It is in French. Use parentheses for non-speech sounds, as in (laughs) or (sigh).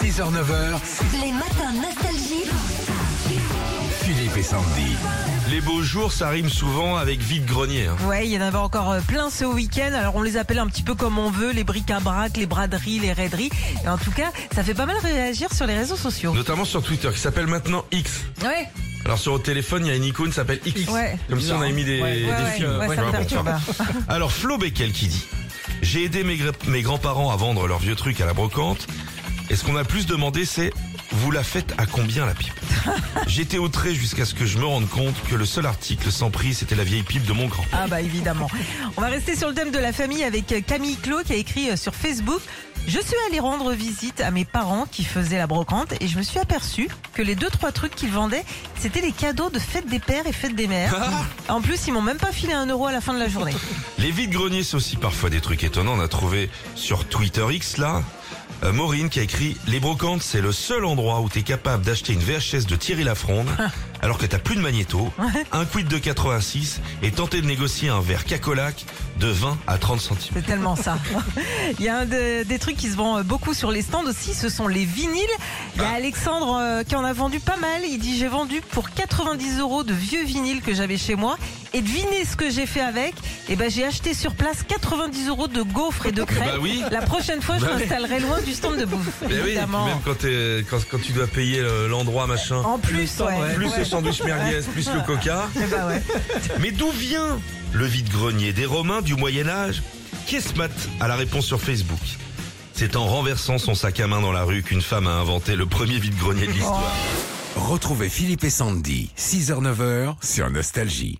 6h, 9h, Les matins nostalgie. Philippe et Sandy. Les beaux jours, ça rime souvent avec vide-grenier. hein. Ouais, il y en avait encore euh, plein ce week-end. Alors on les appelle un petit peu comme on veut, les bric-à-brac, les braderies, les raideries. Et en tout cas, ça fait pas mal réagir sur les réseaux sociaux. Notamment sur Twitter, qui s'appelle maintenant X. Ouais, Alors sur votre téléphone, il y a une icône qui s'appelle X. Ouais. Comme si on avait mis des, ouais, des ouais, films. ouais, ça Ouais, me bon, perturbe. Alors Flo Beckel qui dit J'ai aidé mes, mes grands-parents à vendre leurs vieux trucs à la brocante. Et ce qu'on a plus demandé, c'est Vous la faites à combien la pipe? (laughs) J'étais outré jusqu'à ce que je me rende compte que le seul article sans prix, c'était la vieille pipe de mon grand. Ah bah évidemment. On va rester sur le thème de la famille avec euh, Camille Clot qui a écrit euh, sur Facebook. Je suis allée rendre visite à mes parents qui faisaient la brocante et je me suis aperçu que les deux trois trucs qu'ils vendaient, c'était les cadeaux de fête des pères et fête des mères. (laughs) En plus, ils m'ont même pas filé un euro à la fin de la journée. Les vides-greniers, c'est aussi parfois des trucs étonnants. On a trouvé sur Twitter X, là, euh, Maureen qui a écrit Les brocantes, c'est le seul endroit où t'es capable d'acheter une VHS de Thierry Lafronde, alors que t'as plus de magnéto, un quid de 86 et tenter de négocier un verre cacolac de 20 à 30 centimes. C'est tellement ça. Il y a un de- des trucs qui se vend beaucoup sur les stands aussi, ce sont les vinyles. Il y a Alexandre euh, qui en a vendu pas mal. Il dit j'ai vendu pour 90 euros de vieux vinyles que j'avais chez moi. Et devinez ce que j'ai fait avec? Eh ben j'ai acheté sur place 90 euros de gaufres et de crêpes. Bah oui. La prochaine fois, je Bah oui. m'installerai loin du stand de bouffe. Oui, évidemment. même quand, t'es- quand, quand tu dois payer euh, l'endroit machin, En plus, ouais. plus Ouais. Sandwich merguez, plus le coca. Eh ben ouais. Mais d'où vient le vide-grenier des Romains du Moyen-Âge Kiesmat a la réponse sur Facebook? C'est en renversant son sac à main dans la rue qu'une femme a inventé le premier vide-grenier de l'histoire. Retrouvez Philippe et Sandy, 6h, 9h sur Nostalgie.